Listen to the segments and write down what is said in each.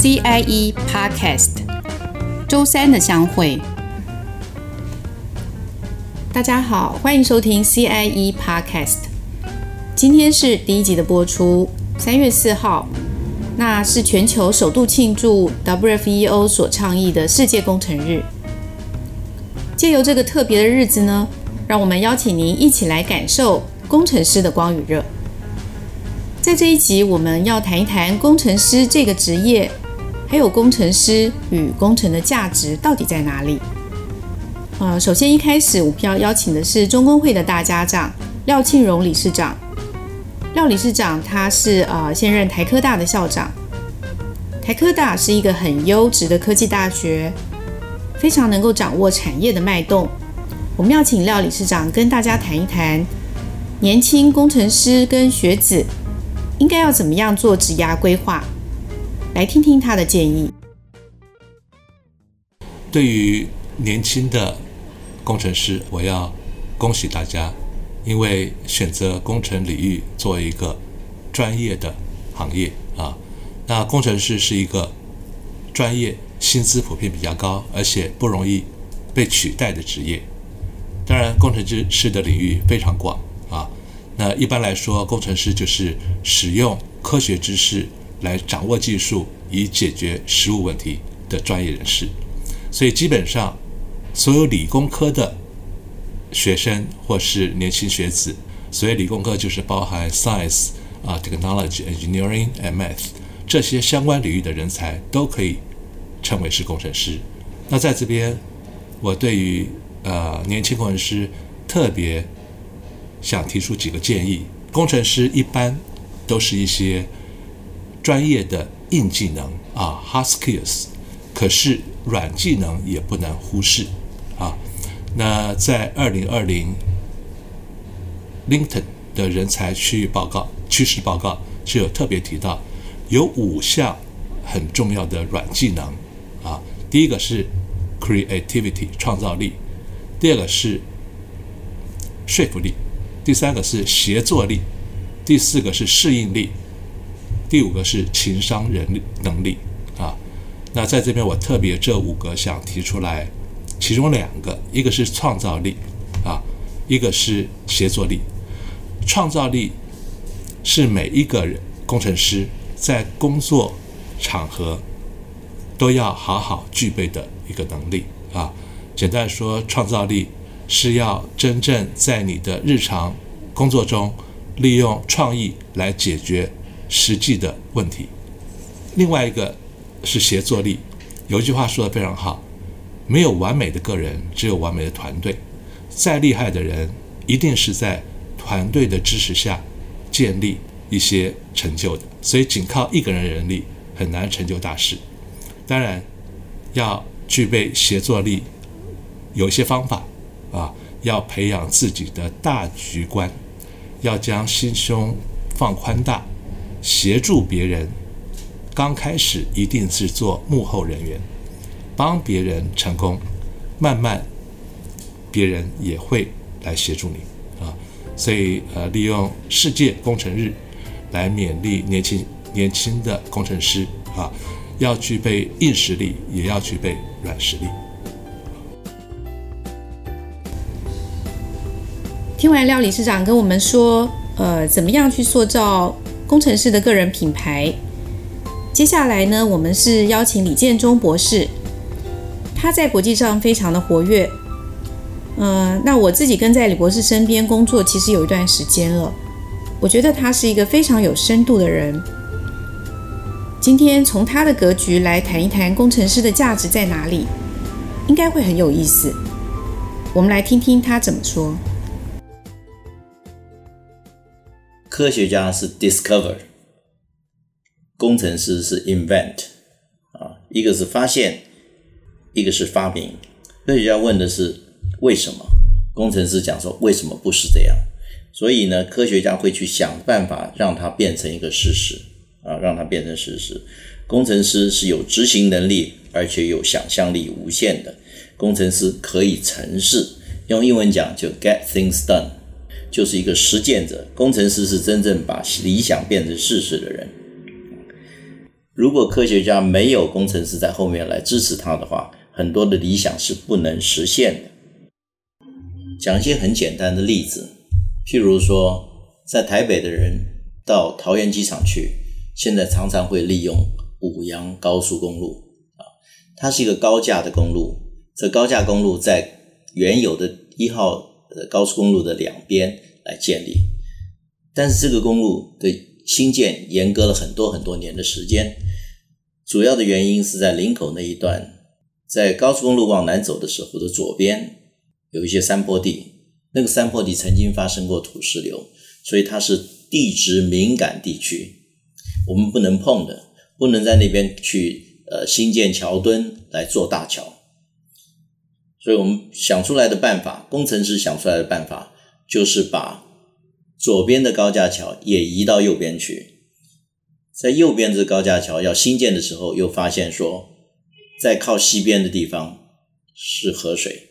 CIE Podcast，周三的相会。大家好，欢迎收听 CIE Podcast。今天是第一集的播出，三月四号，那是全球首度庆祝 WFEO 所倡议的世界工程日。借由这个特别的日子呢，让我们邀请您一起来感受工程师的光与热。在这一集，我们要谈一谈工程师这个职业，还有工程师与工程的价值到底在哪里？呃，首先一开始，我们要邀请的是中工会的大家长廖庆荣理事长。廖理事长他是呃现任台科大的校长。台科大是一个很优质的科技大学，非常能够掌握产业的脉动。我们要请廖理事长跟大家谈一谈年轻工程师跟学子。应该要怎么样做职涯规划？来听听他的建议。对于年轻的工程师，我要恭喜大家，因为选择工程领域作为一个专业的行业啊，那工程师是一个专业，薪资普遍比较高，而且不容易被取代的职业。当然，工程师的领域非常广啊。那一般来说，工程师就是使用科学知识来掌握技术，以解决实务问题的专业人士。所以基本上，所有理工科的学生或是年轻学子，所以理工科就是包含 science 啊、technology、engineering and math 这些相关领域的人才，都可以称为是工程师。那在这边，我对于呃年轻工程师特别。想提出几个建议。工程师一般都是一些专业的硬技能啊，hard skills，可是软技能也不能忽视啊。那在二零二零 LinkedIn 的人才区域报告趋势报告就有特别提到，有五项很重要的软技能啊。第一个是 creativity 创造力，第二个是说服力。第三个是协作力，第四个是适应力，第五个是情商人能力啊。那在这边我特别这五个想提出来，其中两个，一个是创造力啊，一个是协作力。创造力是每一个人工程师在工作场合都要好好具备的一个能力啊。简单说，创造力。是要真正在你的日常工作中利用创意来解决实际的问题。另外一个是协作力，有一句话说得非常好：没有完美的个人，只有完美的团队。再厉害的人，一定是在团队的支持下建立一些成就的。所以，仅靠一个人人力很难成就大事。当然，要具备协作力，有一些方法。啊，要培养自己的大局观，要将心胸放宽大，协助别人。刚开始一定是做幕后人员，帮别人成功，慢慢别人也会来协助你啊。所以呃，利用世界工程日来勉励年轻年轻的工程师啊，要具备硬实力，也要具备软实力。听完廖理事长跟我们说，呃，怎么样去塑造工程师的个人品牌？接下来呢，我们是邀请李建忠博士，他在国际上非常的活跃。呃，那我自己跟在李博士身边工作，其实有一段时间了，我觉得他是一个非常有深度的人。今天从他的格局来谈一谈工程师的价值在哪里，应该会很有意思。我们来听听他怎么说。科学家是 discover，工程师是 invent，啊，一个是发现，一个是发明。科学家问的是为什么，工程师讲说为什么不是这样。所以呢，科学家会去想办法让它变成一个事实，啊，让它变成事实。工程师是有执行能力，而且有想象力无限的。工程师可以成事，用英文讲就 get things done。就是一个实践者，工程师是真正把理想变成事实的人。如果科学家没有工程师在后面来支持他的话，很多的理想是不能实现的。讲一些很简单的例子，譬如说，在台北的人到桃园机场去，现在常常会利用五杨高速公路啊，它是一个高架的公路。这高架公路在原有的一号高速公路的两边来建立，但是这个公路的兴建延搁了很多很多年的时间，主要的原因是在林口那一段。在高速公路往南走的时候的左边有一些山坡地，那个山坡地曾经发生过土石流，所以它是地质敏感地区，我们不能碰的，不能在那边去呃新建桥墩来做大桥。所以我们想出来的办法，工程师想出来的办法，就是把左边的高架桥也移到右边去，在右边这高架桥要新建的时候，又发现说。在靠西边的地方是河水，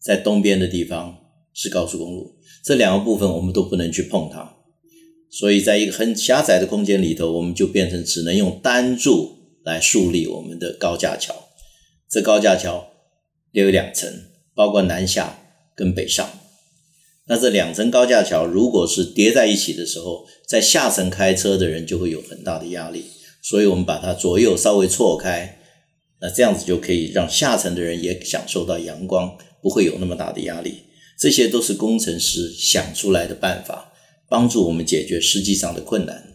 在东边的地方是高速公路，这两个部分我们都不能去碰它，所以在一个很狭窄的空间里头，我们就变成只能用单柱来树立我们的高架桥。这高架桥有两层，包括南下跟北上。那这两层高架桥如果是叠在一起的时候，在下层开车的人就会有很大的压力，所以我们把它左右稍微错开。那这样子就可以让下层的人也享受到阳光，不会有那么大的压力。这些都是工程师想出来的办法，帮助我们解决实际上的困难。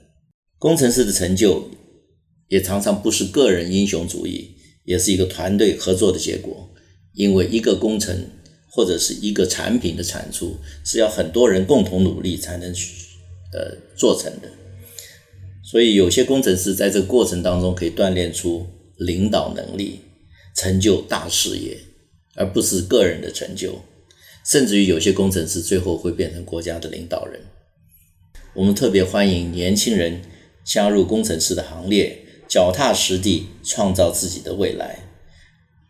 工程师的成就也常常不是个人英雄主义，也是一个团队合作的结果。因为一个工程或者是一个产品的产出，是要很多人共同努力才能呃做成的。所以有些工程师在这个过程当中可以锻炼出。领导能力，成就大事业，而不是个人的成就。甚至于有些工程师最后会变成国家的领导人。我们特别欢迎年轻人加入工程师的行列，脚踏实地创造自己的未来。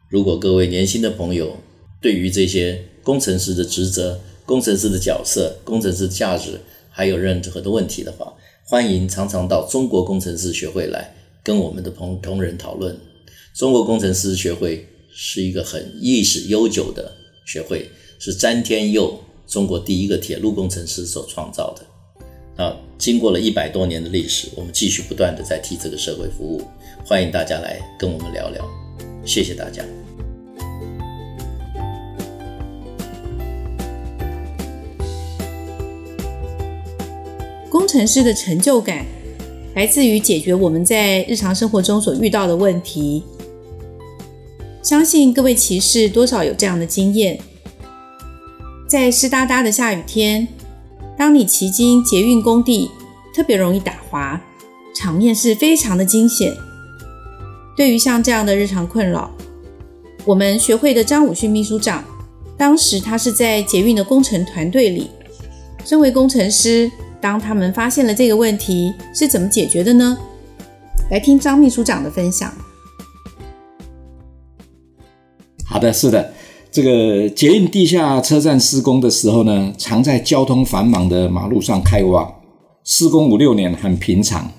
如果各位年轻的朋友对于这些工程师的职责、工程师的角色、工程师的价值还有任何的问题的话，欢迎常常到中国工程师学会来。跟我们的朋同仁讨论，中国工程师学会是一个很历史悠久的学会，是詹天佑中国第一个铁路工程师所创造的。啊，经过了一百多年的历史，我们继续不断地在替这个社会服务。欢迎大家来跟我们聊聊，谢谢大家。工程师的成就感。来自于解决我们在日常生活中所遇到的问题。相信各位骑士多少有这样的经验：在湿哒哒的下雨天，当你骑经捷运工地，特别容易打滑，场面是非常的惊险。对于像这样的日常困扰，我们学会的张武训秘书长，当时他是在捷运的工程团队里，身为工程师。当他们发现了这个问题，是怎么解决的呢？来听张秘书长的分享。好的，是的，这个捷运地下车站施工的时候呢，常在交通繁忙的马路上开挖，施工五六年很平常。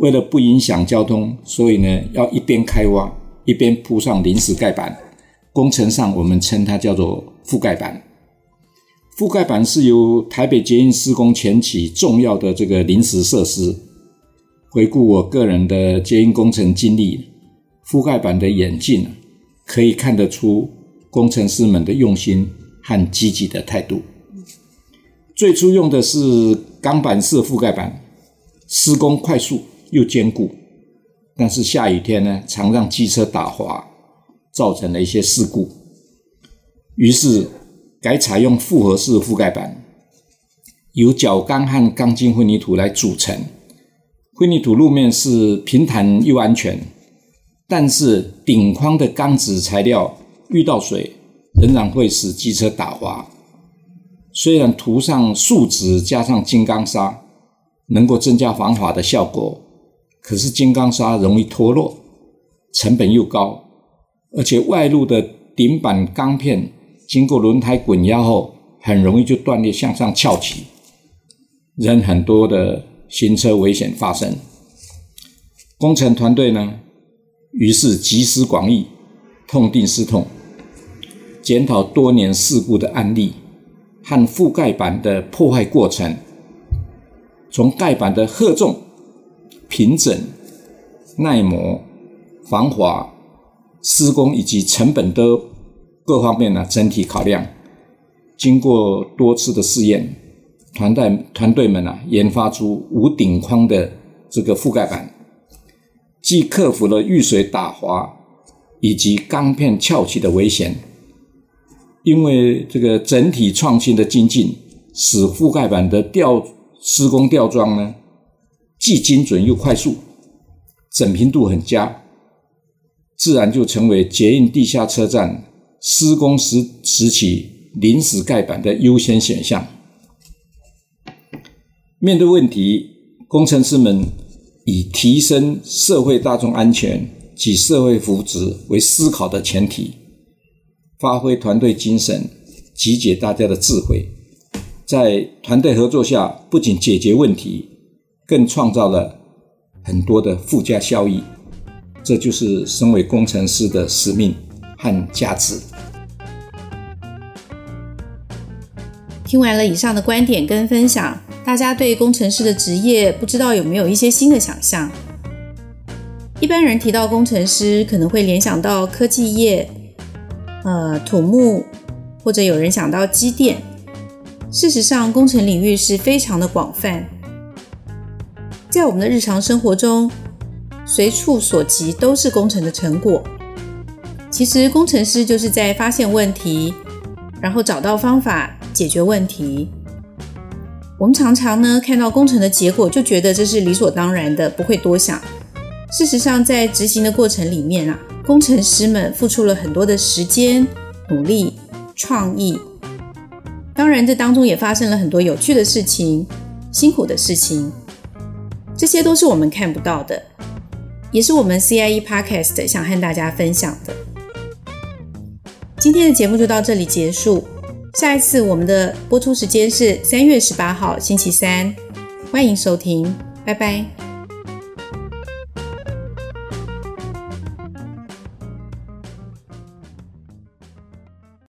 为了不影响交通，所以呢，要一边开挖一边铺上临时盖板，工程上我们称它叫做覆盖板。覆盖板是由台北捷运施工前期重要的这个临时设施。回顾我个人的捷运工程经历，覆盖板的演进可以看得出工程师们的用心和积极的态度。最初用的是钢板式覆盖板，施工快速又坚固，但是下雨天呢，常让机车打滑，造成了一些事故。于是。改采用复合式覆盖板，由角钢和钢筋混凝土来组成。混凝土路面是平坦又安全，但是顶框的钢质材料遇到水仍然会使机车打滑。虽然涂上树脂加上金刚砂能够增加防滑的效果，可是金刚砂容易脱落，成本又高，而且外露的顶板钢片。经过轮胎滚压后，很容易就断裂向上翘起，仍很多的行车危险发生。工程团队呢，于是集思广益，痛定思痛，检讨多年事故的案例和覆盖板的破坏过程，从盖板的荷重、平整、耐磨、防滑、施工以及成本的各方面呢，整体考量。经过多次的试验，团队团队们啊，研发出无顶框的这个覆盖板，既克服了遇水打滑以及钢片翘起的危险。因为这个整体创新的精进，使覆盖板的吊施工吊装呢，既精准又快速，整平度很佳，自然就成为捷运地下车站施工时时期。临时盖板的优先选项。面对问题，工程师们以提升社会大众安全及社会福祉为思考的前提，发挥团队精神，集结大家的智慧，在团队合作下，不仅解决问题，更创造了很多的附加效益。这就是身为工程师的使命和价值。听完了以上的观点跟分享，大家对工程师的职业不知道有没有一些新的想象？一般人提到工程师，可能会联想到科技业、呃土木，或者有人想到机电。事实上，工程领域是非常的广泛，在我们的日常生活中，随处所及都是工程的成果。其实，工程师就是在发现问题，然后找到方法。解决问题，我们常常呢看到工程的结果，就觉得这是理所当然的，不会多想。事实上，在执行的过程里面啊，工程师们付出了很多的时间、努力、创意。当然，这当中也发生了很多有趣的事情、辛苦的事情，这些都是我们看不到的，也是我们 CIE Podcast 想和大家分享的。今天的节目就到这里结束。下一次我们的播出时间是三月十八号星期三，欢迎收听，拜拜。